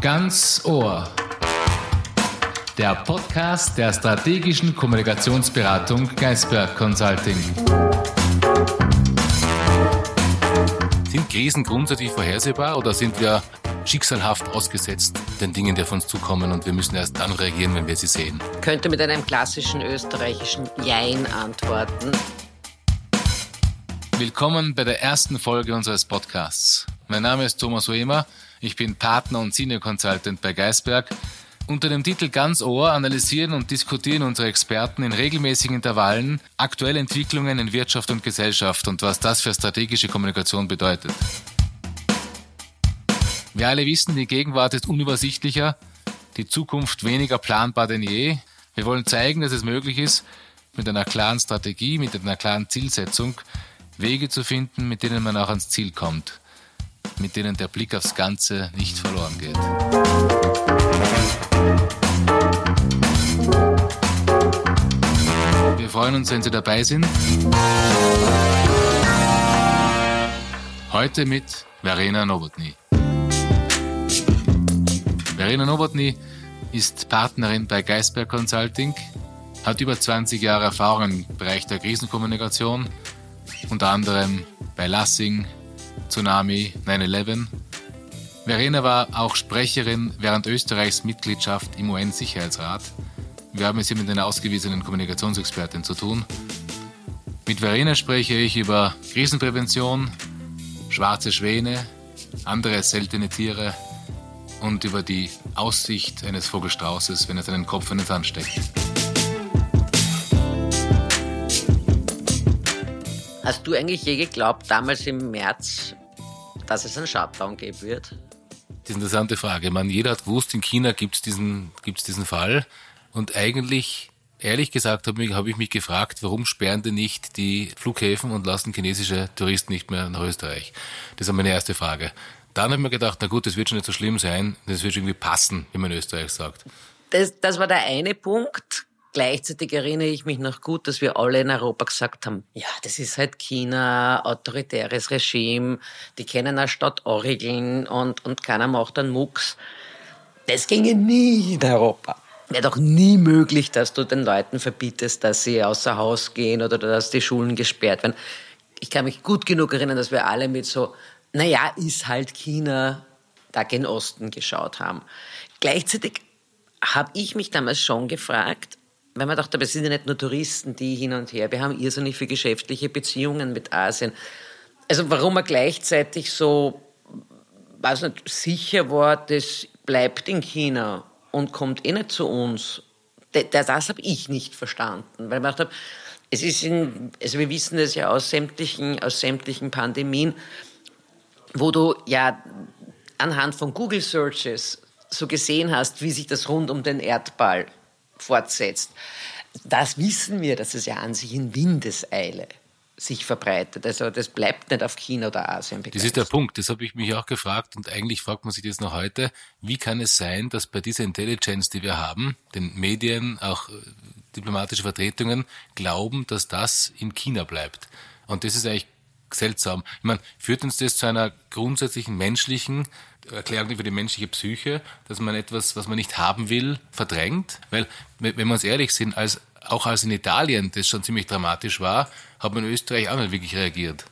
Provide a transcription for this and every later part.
Ganz Ohr. Der Podcast der strategischen Kommunikationsberatung Geisberg Consulting. Sind Krisen grundsätzlich vorhersehbar oder sind wir schicksalhaft ausgesetzt den Dingen, die auf uns zukommen und wir müssen erst dann reagieren, wenn wir sie sehen? Könnte mit einem klassischen österreichischen Jein antworten. Willkommen bei der ersten Folge unseres Podcasts. Mein Name ist Thomas Oemer, ich bin Partner und Senior Consultant bei Geisberg. Unter dem Titel Ganz Ohr analysieren und diskutieren unsere Experten in regelmäßigen Intervallen aktuelle Entwicklungen in Wirtschaft und Gesellschaft und was das für strategische Kommunikation bedeutet. Wir alle wissen, die Gegenwart ist unübersichtlicher, die Zukunft weniger planbar denn je. Wir wollen zeigen, dass es möglich ist, mit einer klaren Strategie, mit einer klaren Zielsetzung Wege zu finden, mit denen man auch ans Ziel kommt, mit denen der Blick aufs Ganze nicht verloren geht. Wir freuen uns, wenn Sie dabei sind. Heute mit Verena Nowotny. Verena Nowotny ist Partnerin bei Geisberg Consulting, hat über 20 Jahre Erfahrung im Bereich der Krisenkommunikation, unter anderem bei Lassing, Tsunami, 9-11. Verena war auch Sprecherin während Österreichs Mitgliedschaft im UN-Sicherheitsrat. Wir haben es hier mit einer ausgewiesenen Kommunikationsexpertin zu tun. Mit Verena spreche ich über Krisenprävention, schwarze Schwäne, andere seltene Tiere und über die Aussicht eines Vogelstraußes, wenn er seinen Kopf in den Sand steckt. Hast du eigentlich je geglaubt, damals im März, dass es einen Shutdown geben wird? Das ist eine interessante Frage. Man, jeder hat gewusst, in China gibt es diesen, gibt's diesen Fall. Und eigentlich, ehrlich gesagt, habe ich, hab ich mich gefragt, warum sperren denn nicht die Flughäfen und lassen chinesische Touristen nicht mehr nach Österreich? Das ist meine erste Frage. Dann habe ich mir gedacht, na gut, das wird schon nicht so schlimm sein, das wird schon irgendwie passen, wie man in Österreich sagt. Das, das war der eine Punkt. Gleichzeitig erinnere ich mich noch gut, dass wir alle in Europa gesagt haben, ja, das ist halt China, autoritäres Regime, die kennen eine Stadt Orgeln und, und keiner macht einen Mucks. Das ginge nie in Europa. Wäre doch nie möglich, dass du den Leuten verbietest, dass sie außer Haus gehen oder dass die Schulen gesperrt werden. Ich kann mich gut genug erinnern, dass wir alle mit so, naja, ist halt China, da gen Osten geschaut haben. Gleichzeitig habe ich mich damals schon gefragt, weil man dachte, es sind ja nicht nur Touristen, die hin und her, wir haben irrsinnig viele geschäftliche Beziehungen mit Asien. Also warum man gleichzeitig so, weiß nicht, sicher war, das bleibt in China und kommt eh nicht zu uns, das, das habe ich nicht verstanden, weil man dachte, es ist in, also wir wissen das ja aus sämtlichen, aus sämtlichen Pandemien, wo du ja anhand von Google Searches so gesehen hast, wie sich das rund um den Erdball fortsetzt. Das wissen wir, dass es ja an sich in Windeseile sich verbreitet. Also das bleibt nicht auf China oder Asien begrenzt. Das ist der Punkt, das habe ich mich auch gefragt und eigentlich fragt man sich das noch heute, wie kann es sein, dass bei dieser Intelligence, die wir haben, den Medien, auch äh, diplomatische Vertretungen, glauben, dass das in China bleibt. Und das ist eigentlich seltsam. Ich meine, führt uns das zu einer grundsätzlichen menschlichen Erklärung über die menschliche Psyche, dass man etwas, was man nicht haben will, verdrängt? Weil, wenn wir uns ehrlich sind, als, auch als in Italien das schon ziemlich dramatisch war, hat man in Österreich auch nicht wirklich reagiert.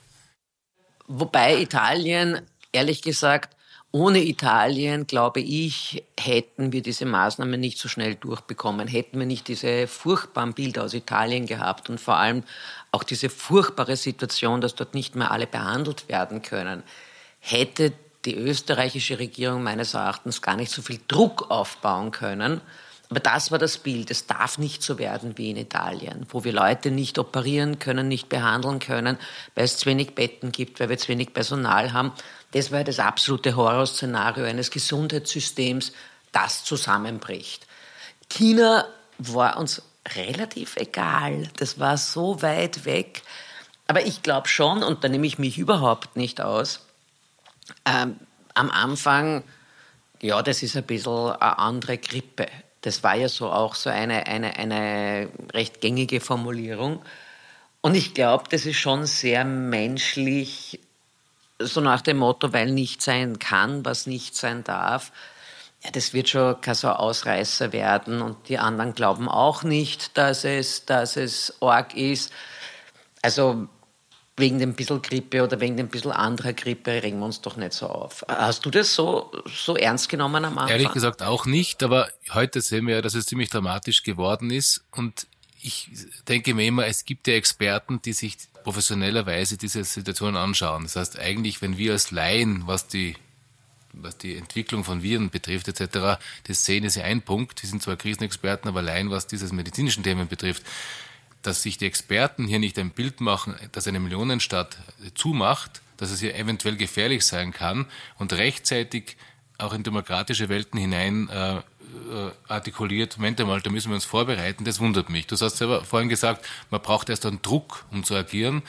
Wobei Italien, ehrlich gesagt, ohne Italien, glaube ich, hätten wir diese Maßnahmen nicht so schnell durchbekommen, hätten wir nicht diese furchtbaren Bilder aus Italien gehabt und vor allem auch diese furchtbare Situation, dass dort nicht mehr alle behandelt werden können, hätte die österreichische Regierung meines Erachtens gar nicht so viel Druck aufbauen können. Aber das war das Bild. Es darf nicht so werden wie in Italien, wo wir Leute nicht operieren können, nicht behandeln können, weil es zu wenig Betten gibt, weil wir zu wenig Personal haben. Das war das absolute Horrorszenario eines Gesundheitssystems, das zusammenbricht. China war uns relativ egal. Das war so weit weg. Aber ich glaube schon, und da nehme ich mich überhaupt nicht aus, ähm, am Anfang, ja, das ist ein bisschen eine andere Grippe. Das war ja so auch so eine, eine, eine recht gängige Formulierung. Und ich glaube, das ist schon sehr menschlich, so nach dem Motto, weil nicht sein kann, was nicht sein darf. ja, das wird schon kein so Ausreißer werden und die anderen glauben auch nicht, dass es, dass es arg ist. Also wegen dem bisschen Grippe oder wegen dem bisschen anderer Grippe regen wir uns doch nicht so auf. Hast du das so, so ernst genommen am Anfang? Ehrlich gesagt auch nicht, aber heute sehen wir ja, dass es ziemlich dramatisch geworden ist und ich denke mir immer, es gibt ja Experten, die sich professionellerweise diese Situation anschauen. Das heißt eigentlich, wenn wir als Laien, was die was die Entwicklung von Viren betrifft etc., das sehen ist ja ein Punkt. Die sind zwar Krisenexperten, aber allein was dieses medizinischen Themen betrifft, dass sich die Experten hier nicht ein Bild machen, dass eine Millionenstadt zumacht, dass es hier eventuell gefährlich sein kann und rechtzeitig auch in demokratische Welten hinein äh, äh, artikuliert, Moment einmal, da müssen wir uns vorbereiten, das wundert mich. Du hast selber vorhin gesagt, man braucht erst einen Druck, um zu agieren.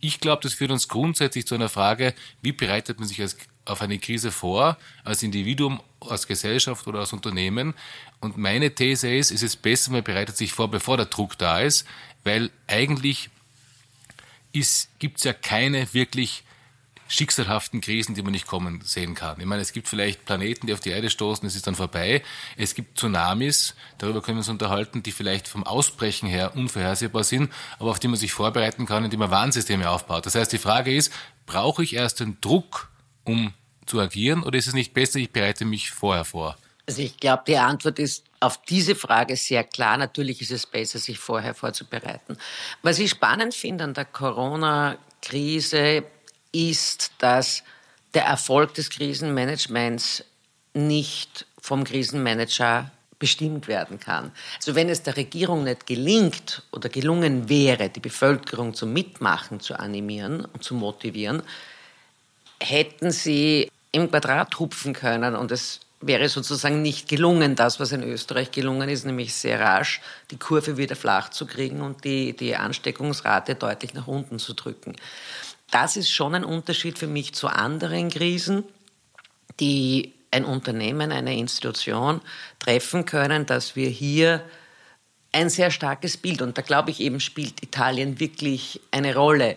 Ich glaube, das führt uns grundsätzlich zu einer Frage, wie bereitet man sich als, auf eine Krise vor, als Individuum, als Gesellschaft oder als Unternehmen? Und meine These ist, es ist besser, man bereitet sich vor, bevor der Druck da ist, weil eigentlich gibt es ja keine wirklich schicksalhaften Krisen, die man nicht kommen sehen kann. Ich meine, es gibt vielleicht Planeten, die auf die Erde stoßen, es ist dann vorbei. Es gibt Tsunamis, darüber können wir uns unterhalten, die vielleicht vom Ausbrechen her unvorhersehbar sind, aber auf die man sich vorbereiten kann, indem man Warnsysteme aufbaut. Das heißt, die Frage ist, brauche ich erst den Druck, um zu agieren, oder ist es nicht besser, ich bereite mich vorher vor? Also ich glaube, die Antwort ist auf diese Frage sehr klar. Natürlich ist es besser, sich vorher vorzubereiten. Was ich spannend finde an der Corona-Krise, ist, dass der Erfolg des Krisenmanagements nicht vom Krisenmanager bestimmt werden kann. Also wenn es der Regierung nicht gelingt oder gelungen wäre, die Bevölkerung zum Mitmachen zu animieren und zu motivieren, hätten sie im Quadrat hupfen können und es wäre sozusagen nicht gelungen, das, was in Österreich gelungen ist, nämlich sehr rasch die Kurve wieder flach zu kriegen und die, die Ansteckungsrate deutlich nach unten zu drücken das ist schon ein Unterschied für mich zu anderen Krisen, die ein Unternehmen, eine Institution treffen können, dass wir hier ein sehr starkes Bild, und da glaube ich eben spielt Italien wirklich eine Rolle.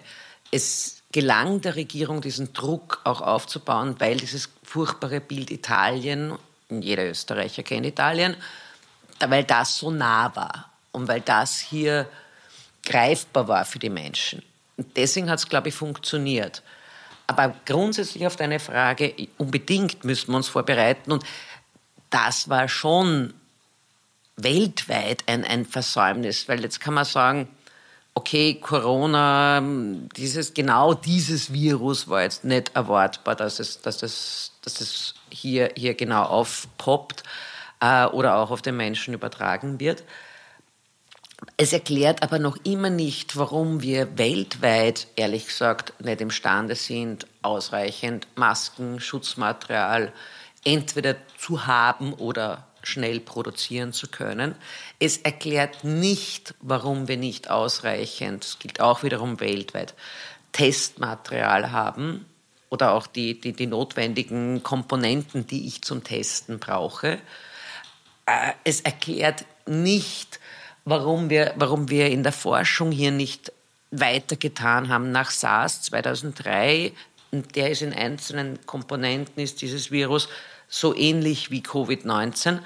Es gelang der Regierung, diesen Druck auch aufzubauen, weil dieses furchtbare Bild Italien, jeder Österreicher kennt Italien, weil das so nah war und weil das hier greifbar war für die Menschen. Und deswegen hat es, glaube ich, funktioniert. Aber grundsätzlich auf deine Frage, unbedingt müssen wir uns vorbereiten. Und das war schon weltweit ein, ein Versäumnis, weil jetzt kann man sagen, okay, Corona, dieses, genau dieses Virus war jetzt nicht erwartbar, dass es, dass es, dass es hier, hier genau aufpoppt äh, oder auch auf den Menschen übertragen wird. Es erklärt aber noch immer nicht, warum wir weltweit, ehrlich gesagt, nicht imstande sind, ausreichend Masken, Schutzmaterial entweder zu haben oder schnell produzieren zu können. Es erklärt nicht, warum wir nicht ausreichend, das gilt auch wiederum weltweit, Testmaterial haben oder auch die, die, die notwendigen Komponenten, die ich zum Testen brauche. Äh, es erklärt nicht, warum wir, warum wir in der Forschung hier nicht weitergetan haben. Nach SARS 2003, der ist in einzelnen Komponenten, ist dieses Virus so ähnlich wie Covid-19.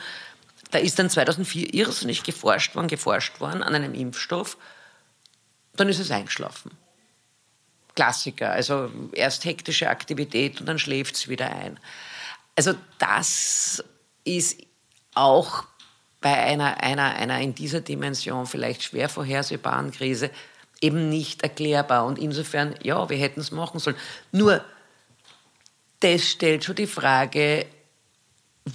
Da ist dann 2004 irrsinnig geforscht worden, geforscht worden an einem Impfstoff. Dann ist es eingeschlafen. Klassiker, also erst hektische Aktivität und dann schläft es wieder ein. Also das ist auch bei einer, einer, einer in dieser Dimension vielleicht schwer vorhersehbaren Krise eben nicht erklärbar. Und insofern, ja, wir hätten es machen sollen. Nur, das stellt schon die Frage,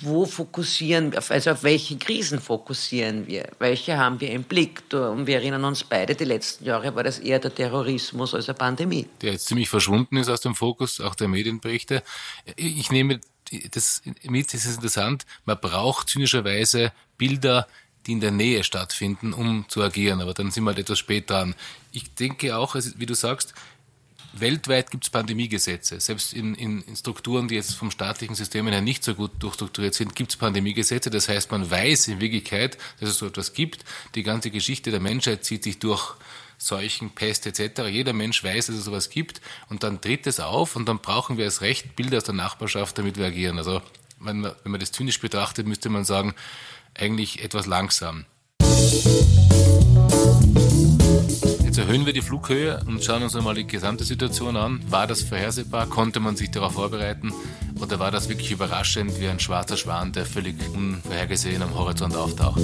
wo fokussieren wir, also auf welche Krisen fokussieren wir? Welche haben wir im Blick? Und wir erinnern uns beide, die letzten Jahre war das eher der Terrorismus als eine Pandemie. Der jetzt ziemlich verschwunden ist aus dem Fokus, auch der Medienberichte. Ich nehme das mit, das ist interessant, man braucht zynischerweise Bilder, die in der Nähe stattfinden, um zu agieren. Aber dann sind wir halt etwas spät dran. Ich denke auch, wie du sagst, weltweit gibt es Pandemiegesetze. Selbst in, in, in, Strukturen, die jetzt vom staatlichen System her nicht so gut durchstrukturiert sind, gibt es Pandemiegesetze. Das heißt, man weiß in Wirklichkeit, dass es so etwas gibt. Die ganze Geschichte der Menschheit zieht sich durch Seuchen, Pest etc. Jeder Mensch weiß, dass es sowas gibt und dann tritt es auf und dann brauchen wir es recht Bilder aus der Nachbarschaft, damit wir agieren. Also wenn man, wenn man das zynisch betrachtet, müsste man sagen, eigentlich etwas langsam. Jetzt erhöhen wir die Flughöhe und schauen uns einmal die gesamte Situation an. War das vorhersehbar? Konnte man sich darauf vorbereiten? Oder war das wirklich überraschend wie ein schwarzer Schwan, der völlig unvorhergesehen am Horizont auftaucht?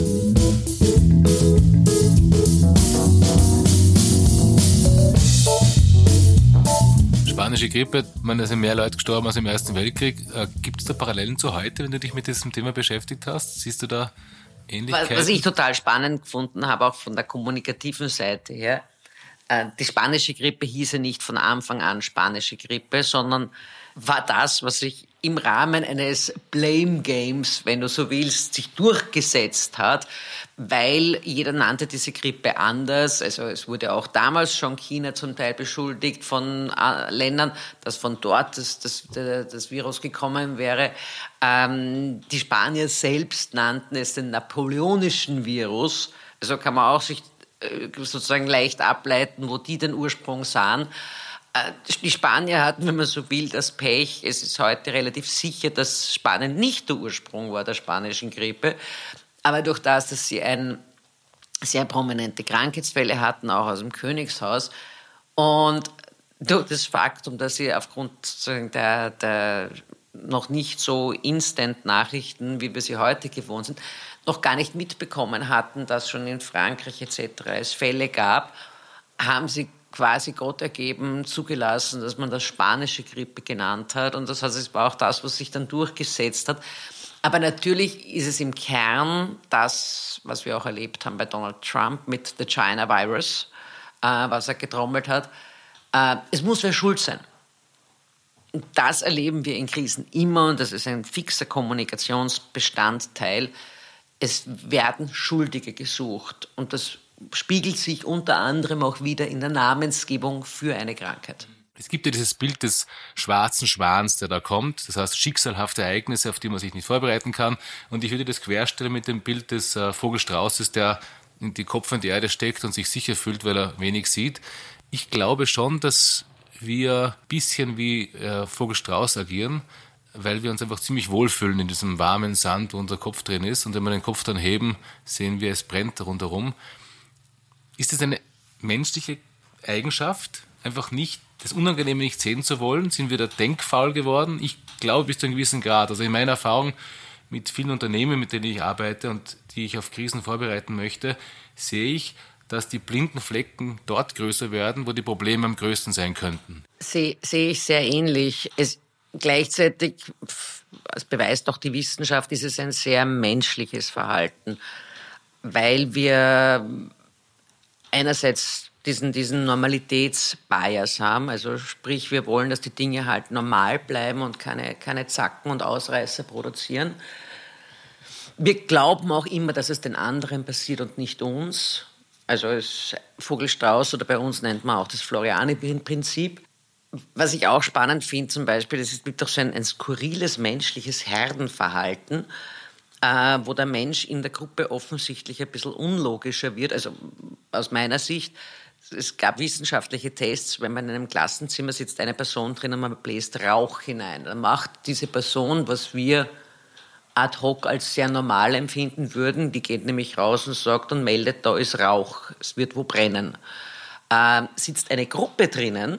Spanische Grippe, man, da sind mehr Leute gestorben als im Ersten Weltkrieg. Äh, Gibt es da Parallelen zu heute, wenn du dich mit diesem Thema beschäftigt hast? Siehst du da Ähnlichkeiten? Was ich total spannend gefunden habe, auch von der kommunikativen Seite her, die spanische Grippe hieß ja nicht von Anfang an spanische Grippe, sondern war das, was sich im Rahmen eines Blame Games, wenn du so willst, sich durchgesetzt hat, weil jeder nannte diese Grippe anders. Also es wurde auch damals schon China zum Teil beschuldigt von äh, Ländern, dass von dort das, das, das Virus gekommen wäre. Ähm, die Spanier selbst nannten es den napoleonischen Virus. Also kann man auch sich äh, sozusagen leicht ableiten, wo die den Ursprung sahen. Äh, die Spanier hatten, wenn man so will, das Pech. Es ist heute relativ sicher, dass Spanien nicht der Ursprung war der spanischen Grippe. Aber durch das, dass sie ein sehr prominente Krankheitsfälle hatten, auch aus dem Königshaus, und durch das Faktum, dass sie aufgrund der, der noch nicht so Instant-Nachrichten, wie wir sie heute gewohnt sind, noch gar nicht mitbekommen hatten, dass schon in Frankreich etc. es Fälle gab, haben sie quasi Gott ergeben zugelassen, dass man das spanische Grippe genannt hat. Und das heißt, es war auch das, was sich dann durchgesetzt hat. Aber natürlich ist es im Kern das, was wir auch erlebt haben bei Donald Trump mit the China Virus, äh, was er getrommelt hat. Äh, es muss wer schuld sein. Und das erleben wir in Krisen immer und das ist ein fixer Kommunikationsbestandteil. Es werden Schuldige gesucht und das spiegelt sich unter anderem auch wieder in der Namensgebung für eine Krankheit. Es gibt ja dieses Bild des schwarzen Schwans, der da kommt, das heißt schicksalhafte Ereignisse, auf die man sich nicht vorbereiten kann. Und ich würde das querstellen mit dem Bild des äh, Vogelstraußes, der in die Kopf in die Erde steckt und sich sicher fühlt, weil er wenig sieht. Ich glaube schon, dass wir ein bisschen wie äh, Vogelstrauß agieren, weil wir uns einfach ziemlich wohlfühlen in diesem warmen Sand, wo unser Kopf drin ist. Und wenn wir den Kopf dann heben, sehen wir, es brennt rundherum. Ist es eine menschliche Eigenschaft, einfach nicht das Unangenehme nicht sehen zu wollen? Sind wir da denkfaul geworden? Ich glaube bis zu einem gewissen Grad. Also in meiner Erfahrung mit vielen Unternehmen, mit denen ich arbeite und die ich auf Krisen vorbereiten möchte, sehe ich, dass die blinden Flecken dort größer werden, wo die Probleme am größten sein könnten. Sehe, sehe ich sehr ähnlich. Es, gleichzeitig, das beweist auch die Wissenschaft, ist es ein sehr menschliches Verhalten, weil wir einerseits diesen, diesen Normalitätsbias haben. Also sprich, wir wollen, dass die Dinge halt normal bleiben und keine, keine Zacken und Ausreißer produzieren. Wir glauben auch immer, dass es den anderen passiert und nicht uns. Also Vogelstrauß oder bei uns nennt man auch das Floriani-Prinzip. Was ich auch spannend finde zum Beispiel, das ist doch so ein, ein skurriles menschliches Herdenverhalten äh, wo der Mensch in der Gruppe offensichtlich ein bisschen unlogischer wird, also aus meiner Sicht. Es gab wissenschaftliche Tests, wenn man in einem Klassenzimmer sitzt, eine Person drin und man bläst Rauch hinein. Dann macht diese Person, was wir ad hoc als sehr normal empfinden würden, die geht nämlich raus und sagt und meldet, da ist Rauch, es wird wo brennen. Äh, sitzt eine Gruppe drinnen,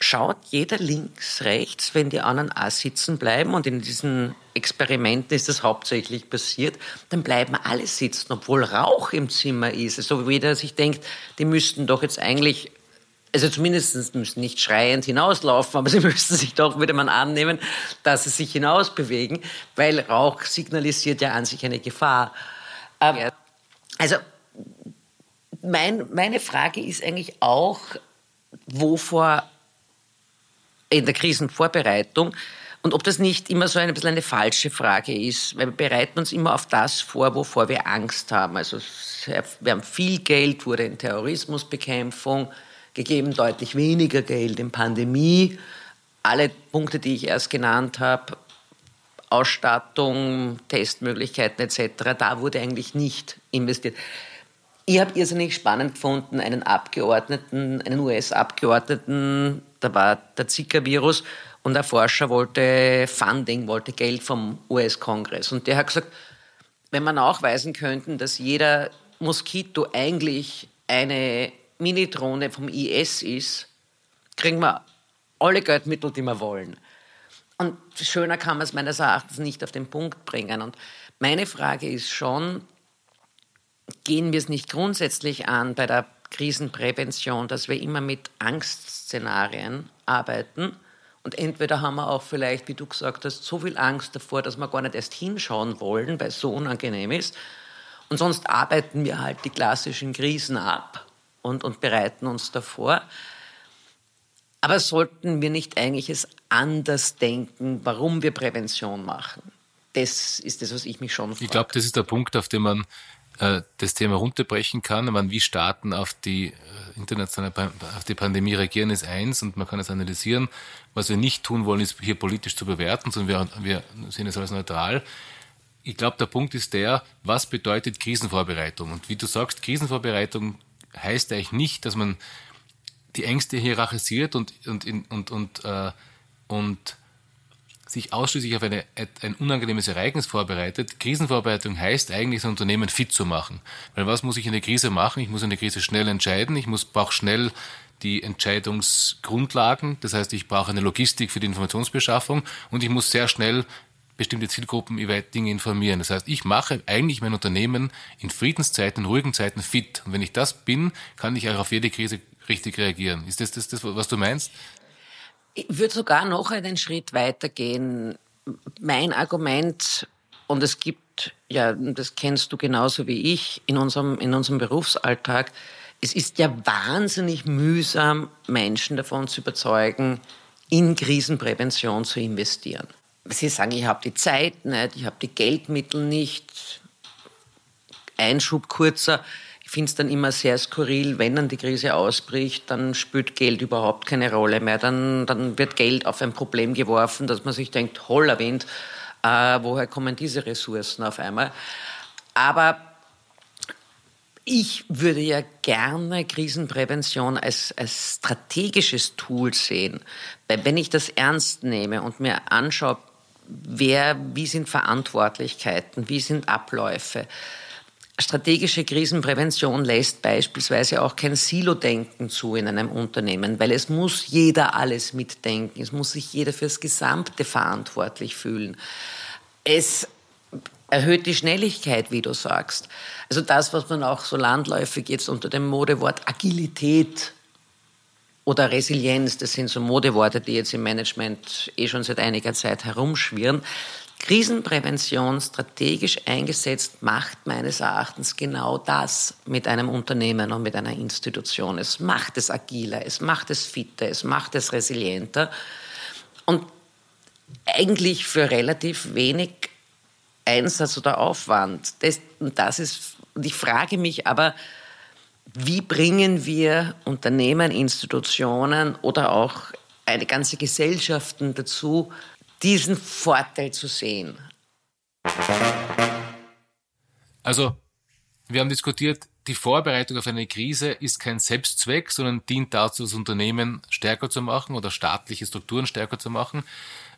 schaut jeder links, rechts, wenn die anderen auch sitzen bleiben und in diesen Experimenten ist das hauptsächlich passiert, dann bleiben alle sitzen, obwohl Rauch im Zimmer ist. Also wie jeder sich denkt, die müssten doch jetzt eigentlich, also zumindest müssen nicht schreiend hinauslaufen, aber sie müssten sich doch, würde man annehmen, dass sie sich hinausbewegen, weil Rauch signalisiert ja an sich eine Gefahr. Also mein, meine Frage ist eigentlich auch, wovor in der Krisenvorbereitung. Und ob das nicht immer so ein bisschen eine falsche Frage ist, weil wir bereiten uns immer auf das vor, wovor wir Angst haben. Also wir haben viel Geld, wurde in Terrorismusbekämpfung gegeben, deutlich weniger Geld in Pandemie. Alle Punkte, die ich erst genannt habe, Ausstattung, Testmöglichkeiten etc., da wurde eigentlich nicht investiert. Ich habe irrsinnig spannend gefunden, einen Abgeordneten, einen US-Abgeordneten, da war der Zika-Virus, Und der Forscher wollte Funding, wollte Geld vom US-Kongress. Und der hat gesagt, wenn wir nachweisen könnten, dass jeder Moskito eigentlich eine Minidrohne vom IS ist, kriegen wir alle Geldmittel, die wir wollen. Und schöner kann man es meines Erachtens nicht auf den Punkt bringen. Und meine Frage ist schon, gehen wir es nicht grundsätzlich an bei der Krisenprävention, dass wir immer mit Angstszenarien arbeiten? Und entweder haben wir auch vielleicht, wie du gesagt hast, so viel Angst davor, dass wir gar nicht erst hinschauen wollen, weil es so unangenehm ist. Und sonst arbeiten wir halt die klassischen Krisen ab und, und bereiten uns davor. Aber sollten wir nicht eigentlich es anders denken, warum wir Prävention machen? Das ist das, was ich mich schon frage. Ich glaube, das ist der Punkt, auf dem man äh, das Thema runterbrechen kann. Man, wie Staaten auf die äh, internationale auf die Pandemie reagieren, ist eins und man kann es analysieren. Was wir nicht tun wollen, ist hier politisch zu bewerten, sondern wir, wir sehen es als neutral. Ich glaube, der Punkt ist der, was bedeutet Krisenvorbereitung? Und wie du sagst, Krisenvorbereitung heißt eigentlich nicht, dass man die Ängste hierarchisiert und, und, und, und, äh, und sich ausschließlich auf eine, ein unangenehmes Ereignis vorbereitet. Krisenvorbereitung heißt eigentlich, das Unternehmen fit zu machen. Weil was muss ich in der Krise machen? Ich muss in der Krise schnell entscheiden. Ich muss, brauche schnell die Entscheidungsgrundlagen. Das heißt, ich brauche eine Logistik für die Informationsbeschaffung und ich muss sehr schnell bestimmte Zielgruppen über Dinge informieren. Das heißt, ich mache eigentlich mein Unternehmen in Friedenszeiten, in ruhigen Zeiten fit. Und wenn ich das bin, kann ich auch auf jede Krise richtig reagieren. Ist das das, das was du meinst? Ich würde sogar noch einen Schritt weitergehen. Mein Argument, und es gibt, ja, das kennst du genauso wie ich in unserem, in unserem Berufsalltag, es ist ja wahnsinnig mühsam, Menschen davon zu überzeugen, in Krisenprävention zu investieren. Sie sagen, ich habe die Zeit nicht, ich habe die Geldmittel nicht. Einschub kurzer, finde es dann immer sehr skurril, wenn dann die Krise ausbricht, dann spielt Geld überhaupt keine Rolle mehr. Dann, dann wird Geld auf ein Problem geworfen, dass man sich denkt, holler Wind, äh, woher kommen diese Ressourcen auf einmal? Aber ich würde ja gerne Krisenprävention als, als strategisches Tool sehen. Weil wenn ich das ernst nehme und mir anschaue, wer, wie sind Verantwortlichkeiten, wie sind Abläufe, Strategische Krisenprävention lässt beispielsweise auch kein Silo-Denken zu in einem Unternehmen, weil es muss jeder alles mitdenken. Es muss sich jeder fürs Gesamte verantwortlich fühlen. Es erhöht die Schnelligkeit, wie du sagst. Also das, was man auch so landläufig jetzt unter dem Modewort Agilität oder Resilienz, das sind so Modeworte, die jetzt im Management eh schon seit einiger Zeit herumschwirren. Krisenprävention strategisch eingesetzt macht meines Erachtens genau das mit einem Unternehmen und mit einer Institution. Es macht es agiler, es macht es fitter, es macht es resilienter und eigentlich für relativ wenig Einsatz oder Aufwand. Das, das ist, und ich frage mich aber, wie bringen wir Unternehmen, Institutionen oder auch eine ganze Gesellschaften dazu, diesen Vorteil zu sehen. Also, wir haben diskutiert, die Vorbereitung auf eine Krise ist kein Selbstzweck, sondern dient dazu, das Unternehmen stärker zu machen oder staatliche Strukturen stärker zu machen.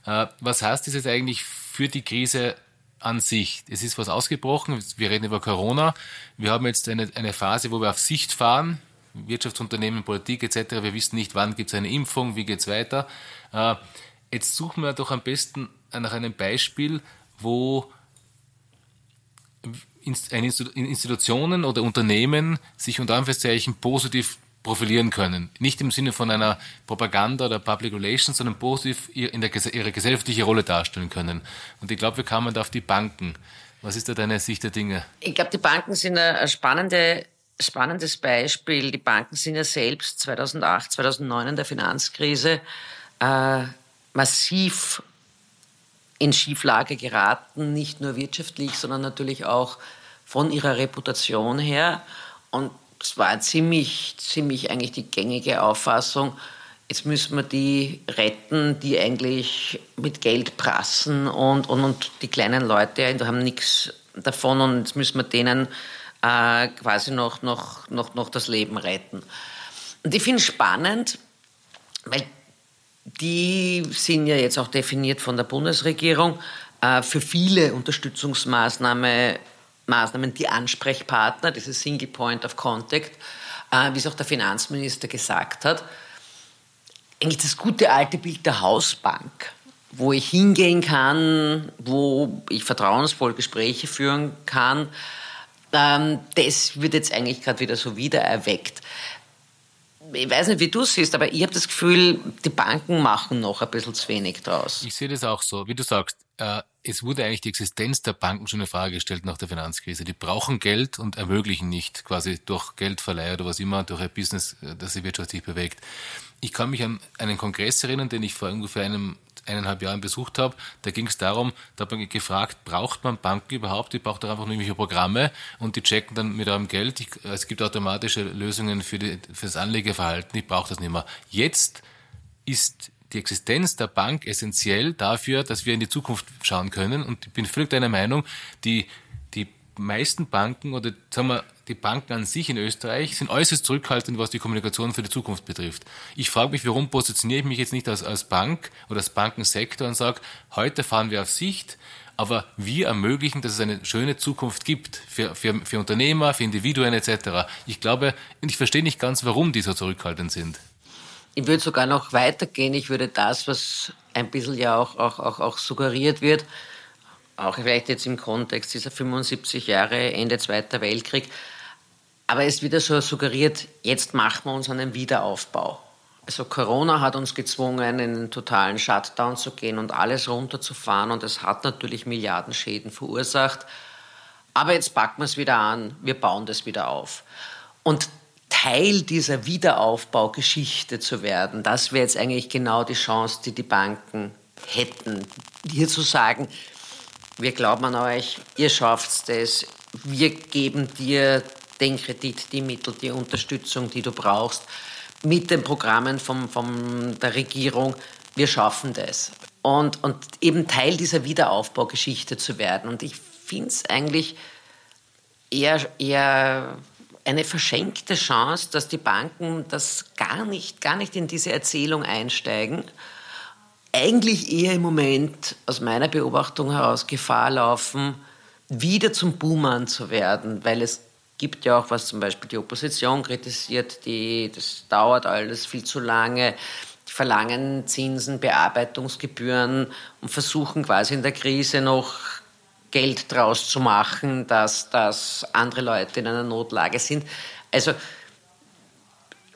Äh, was heißt das jetzt eigentlich für die Krise an sich? Es ist was ausgebrochen, wir reden über Corona. Wir haben jetzt eine, eine Phase, wo wir auf Sicht fahren. Wirtschaftsunternehmen, Politik etc. Wir wissen nicht, wann gibt es eine Impfung, wie geht es weiter. Jetzt suchen wir doch am besten nach einem Beispiel, wo Institutionen oder Unternehmen sich unter Anführungszeichen positiv profilieren können. Nicht im Sinne von einer Propaganda oder Public Relations, sondern positiv in der, ihre gesellschaftliche Rolle darstellen können. Und ich glaube, wir kamen da auf die Banken. Was ist da deine Sicht der Dinge? Ich glaube, die Banken sind ein spannende, spannendes Beispiel. Die Banken sind ja selbst 2008, 2009 in der Finanzkrise äh, massiv in Schieflage geraten, nicht nur wirtschaftlich, sondern natürlich auch von ihrer Reputation her. Und es war ziemlich, ziemlich eigentlich die gängige Auffassung, jetzt müssen wir die retten, die eigentlich mit Geld prassen und, und, und die kleinen Leute die haben nichts davon und jetzt müssen wir denen äh, quasi noch, noch, noch, noch das Leben retten. Und ich finde es spannend, weil die sind ja jetzt auch definiert von der Bundesregierung äh, für viele Unterstützungsmaßnahmen Maßnahmen die Ansprechpartner, dieses Single Point of Contact, äh, wie es auch der Finanzminister gesagt hat. Eigentlich das gute alte Bild der Hausbank, wo ich hingehen kann, wo ich vertrauensvoll Gespräche führen kann, ähm, das wird jetzt eigentlich gerade wieder so wiedererweckt ich weiß nicht, wie du es siehst, aber ich habe das Gefühl, die Banken machen noch ein bisschen zu wenig draus. Ich sehe das auch so. Wie du sagst, äh, es wurde eigentlich die Existenz der Banken schon in Frage gestellt nach der Finanzkrise. Die brauchen Geld und ermöglichen nicht quasi durch Geldverleih oder was immer, durch ein Business, äh, das sich wirtschaftlich bewegt. Ich kann mich an einen Kongress erinnern, den ich vor ungefähr einem eineinhalb Jahren besucht habe, da ging es darum, da hat man gefragt, braucht man Banken überhaupt? Die braucht doch einfach nur irgendwelche Programme und die checken dann mit eurem Geld. Ich, es gibt automatische Lösungen für, die, für das Anlegeverhalten, ich brauche das nicht mehr. Jetzt ist die Existenz der Bank essentiell dafür, dass wir in die Zukunft schauen können und ich bin völlig deiner Meinung, die meisten Banken oder sagen wir die Banken an sich in Österreich sind äußerst zurückhaltend, was die Kommunikation für die Zukunft betrifft. Ich frage mich, warum positioniere ich mich jetzt nicht als, als Bank oder als Bankensektor und sage, heute fahren wir auf Sicht, aber wir ermöglichen, dass es eine schöne Zukunft gibt für, für, für Unternehmer, für Individuen etc. Ich glaube, ich verstehe nicht ganz, warum die so zurückhaltend sind. Ich würde sogar noch weitergehen. Ich würde das, was ein bisschen ja auch, auch, auch, auch suggeriert wird, auch vielleicht jetzt im Kontext dieser 75 Jahre Ende Zweiter Weltkrieg. Aber es wird ja so suggeriert, jetzt machen wir uns einen Wiederaufbau. Also Corona hat uns gezwungen, in einen totalen Shutdown zu gehen und alles runterzufahren und es hat natürlich Milliardenschäden verursacht. Aber jetzt packen wir es wieder an, wir bauen das wieder auf. Und Teil dieser Wiederaufbaugeschichte zu werden, das wäre jetzt eigentlich genau die Chance, die die Banken hätten, hier zu sagen, wir glauben an euch, ihr schafft es, wir geben dir den Kredit, die Mittel, die Unterstützung, die du brauchst, mit den Programmen von vom der Regierung. Wir schaffen das. Und, und eben Teil dieser Wiederaufbaugeschichte zu werden. Und ich finde es eigentlich eher, eher eine verschenkte Chance, dass die Banken das gar nicht, gar nicht in diese Erzählung einsteigen eigentlich eher im Moment aus meiner Beobachtung heraus Gefahr laufen, wieder zum Buhmann zu werden, weil es gibt ja auch, was zum Beispiel die Opposition kritisiert, die, das dauert alles viel zu lange, die verlangen Zinsen, Bearbeitungsgebühren und versuchen quasi in der Krise noch Geld draus zu machen, dass, dass andere Leute in einer Notlage sind. Also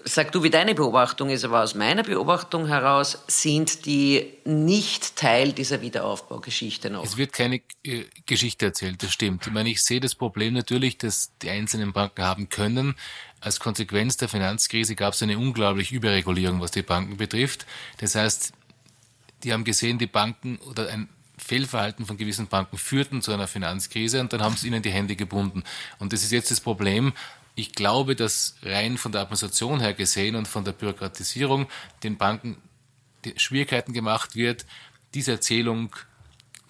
Sag du, wie deine Beobachtung ist, aber aus meiner Beobachtung heraus sind die nicht Teil dieser Wiederaufbaugeschichte noch. Es wird keine äh, Geschichte erzählt, das stimmt. Ich meine, ich sehe das Problem natürlich, dass die einzelnen Banken haben können. Als Konsequenz der Finanzkrise gab es eine unglaubliche Überregulierung, was die Banken betrifft. Das heißt, die haben gesehen, die Banken oder ein Fehlverhalten von gewissen Banken führten zu einer Finanzkrise und dann haben sie ihnen die Hände gebunden. Und das ist jetzt das Problem, ich glaube, dass rein von der Administration her gesehen und von der Bürokratisierung den Banken Schwierigkeiten gemacht wird, diese Erzählung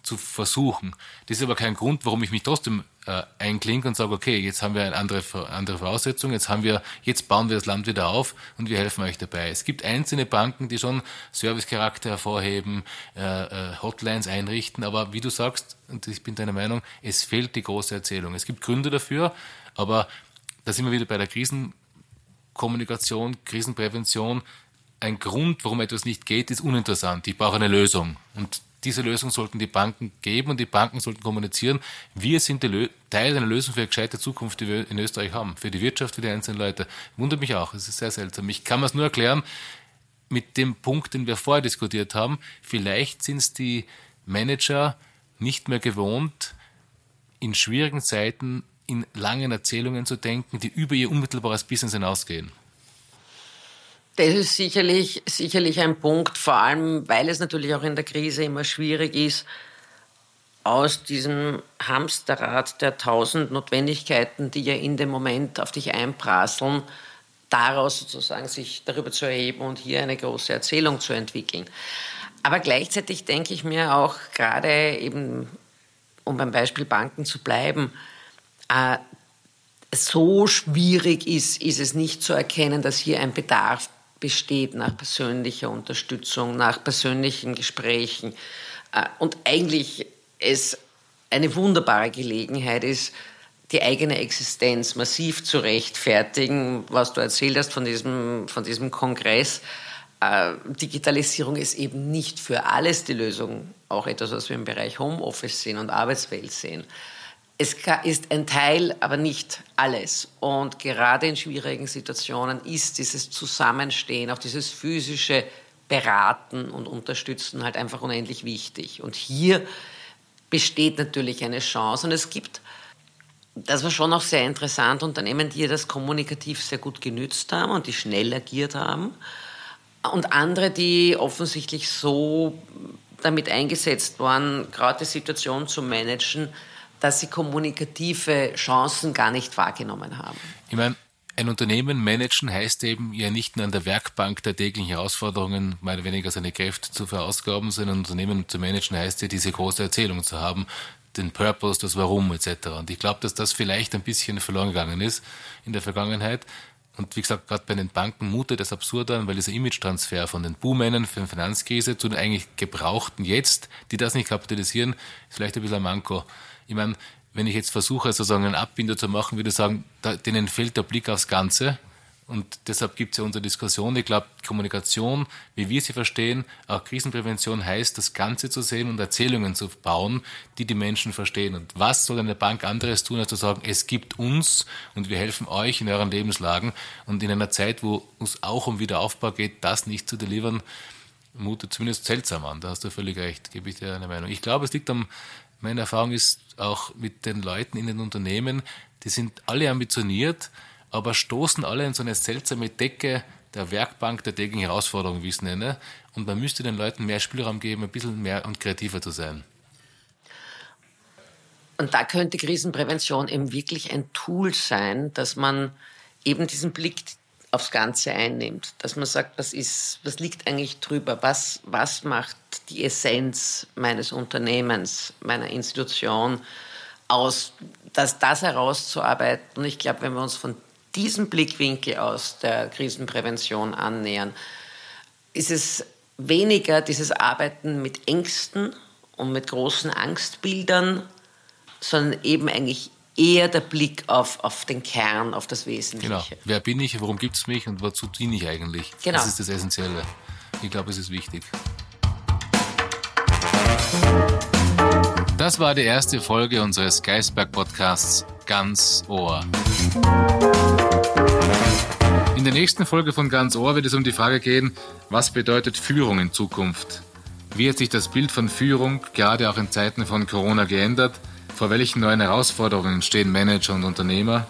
zu versuchen. Das ist aber kein Grund, warum ich mich trotzdem äh, einklinke und sage, okay, jetzt haben wir eine andere, andere Voraussetzung, jetzt haben wir, jetzt bauen wir das Land wieder auf und wir helfen euch dabei. Es gibt einzelne Banken, die schon Servicecharakter hervorheben, äh, äh, Hotlines einrichten, aber wie du sagst, und ich bin deiner Meinung, es fehlt die große Erzählung. Es gibt Gründe dafür, aber da sind wir wieder bei der Krisenkommunikation, Krisenprävention. Ein Grund, warum etwas nicht geht, ist uninteressant. Ich brauche eine Lösung. Und diese Lösung sollten die Banken geben und die Banken sollten kommunizieren. Wir sind Teil einer Lösung für eine gescheite Zukunft, die wir in Österreich haben. Für die Wirtschaft, für die einzelnen Leute. Wundert mich auch. Es ist sehr seltsam. Ich kann mir es nur erklären mit dem Punkt, den wir vorher diskutiert haben. Vielleicht sind es die Manager nicht mehr gewohnt, in schwierigen Zeiten in langen Erzählungen zu denken, die über ihr unmittelbares Business hinausgehen. Das ist sicherlich, sicherlich ein Punkt, vor allem weil es natürlich auch in der Krise immer schwierig ist, aus diesem Hamsterrad der tausend Notwendigkeiten, die ja in dem Moment auf dich einprasseln, daraus sozusagen sich darüber zu erheben und hier eine große Erzählung zu entwickeln. Aber gleichzeitig denke ich mir auch gerade eben, um beim Beispiel Banken zu bleiben, äh, so schwierig ist, ist es nicht zu erkennen, dass hier ein Bedarf besteht nach persönlicher Unterstützung, nach persönlichen Gesprächen äh, und eigentlich es eine wunderbare Gelegenheit ist, die eigene Existenz massiv zu rechtfertigen, was du erzählt hast von diesem, von diesem Kongress. Äh, Digitalisierung ist eben nicht für alles die Lösung, auch etwas, was wir im Bereich Homeoffice sehen und Arbeitswelt sehen. Es ist ein Teil, aber nicht alles. Und gerade in schwierigen Situationen ist dieses Zusammenstehen, auch dieses physische Beraten und Unterstützen halt einfach unendlich wichtig. Und hier besteht natürlich eine Chance. Und es gibt, das war schon auch sehr interessant, Unternehmen, die das kommunikativ sehr gut genützt haben und die schnell agiert haben. Und andere, die offensichtlich so damit eingesetzt waren, gerade die Situation zu managen, dass sie kommunikative Chancen gar nicht wahrgenommen haben. Ich meine, ein Unternehmen managen heißt eben ja nicht nur an der Werkbank der täglichen Herausforderungen mehr oder weniger seine Kräfte zu verausgaben, sondern ein Unternehmen zu managen heißt ja diese große Erzählung zu haben, den Purpose, das Warum etc. Und ich glaube, dass das vielleicht ein bisschen verloren gegangen ist in der Vergangenheit. Und wie gesagt, gerade bei den Banken mutet das absurd an, weil dieser Image-Transfer von den Boommännern für die Finanzkrise zu den eigentlich Gebrauchten jetzt, die das nicht kapitalisieren, ist vielleicht ein bisschen ein Manko. Ich meine, wenn ich jetzt versuche, sozusagen einen Abbinder zu machen, würde ich sagen, da, denen fehlt der Blick aufs Ganze. Und deshalb gibt es ja unsere Diskussion. Ich glaube, Kommunikation, wie wir sie verstehen, auch Krisenprävention heißt, das Ganze zu sehen und Erzählungen zu bauen, die die Menschen verstehen. Und was soll eine Bank anderes tun, als zu sagen, es gibt uns und wir helfen euch in euren Lebenslagen. Und in einer Zeit, wo es auch um Wiederaufbau geht, das nicht zu delivern, mutet zumindest seltsam an. Da hast du völlig recht, gebe ich dir eine Meinung. Ich glaube, es liegt am meine Erfahrung ist auch mit den Leuten in den Unternehmen, die sind alle ambitioniert, aber stoßen alle in so eine seltsame Decke der Werkbank der täglichen Herausforderungen, wie ich es nenne. Und man müsste den Leuten mehr Spielraum geben, ein bisschen mehr und kreativer zu sein. Und da könnte Krisenprävention eben wirklich ein Tool sein, dass man eben diesen Blick aufs Ganze einnimmt, dass man sagt, was ist, was liegt eigentlich drüber, was, was macht die Essenz meines Unternehmens, meiner Institution aus, dass das herauszuarbeiten. Und ich glaube, wenn wir uns von diesem Blickwinkel aus der Krisenprävention annähern, ist es weniger dieses Arbeiten mit Ängsten und mit großen Angstbildern, sondern eben eigentlich eher der Blick auf, auf den Kern, auf das Wesentliche. Genau. Wer bin ich, warum gibt es mich und wozu diene ich eigentlich? Genau. Das ist das Essentielle. Ich glaube, es ist wichtig. Das war die erste Folge unseres Geisberg-Podcasts Ganz Ohr. In der nächsten Folge von Ganz Ohr wird es um die Frage gehen, was bedeutet Führung in Zukunft? Wie hat sich das Bild von Führung gerade auch in Zeiten von Corona geändert? Vor welchen neuen Herausforderungen stehen Manager und Unternehmer?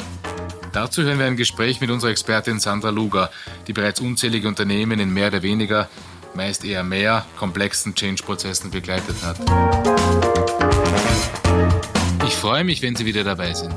Dazu hören wir ein Gespräch mit unserer Expertin Sandra Luger, die bereits unzählige Unternehmen in mehr oder weniger meist eher mehr komplexen Change-Prozessen begleitet hat. Ich freue mich, wenn Sie wieder dabei sind.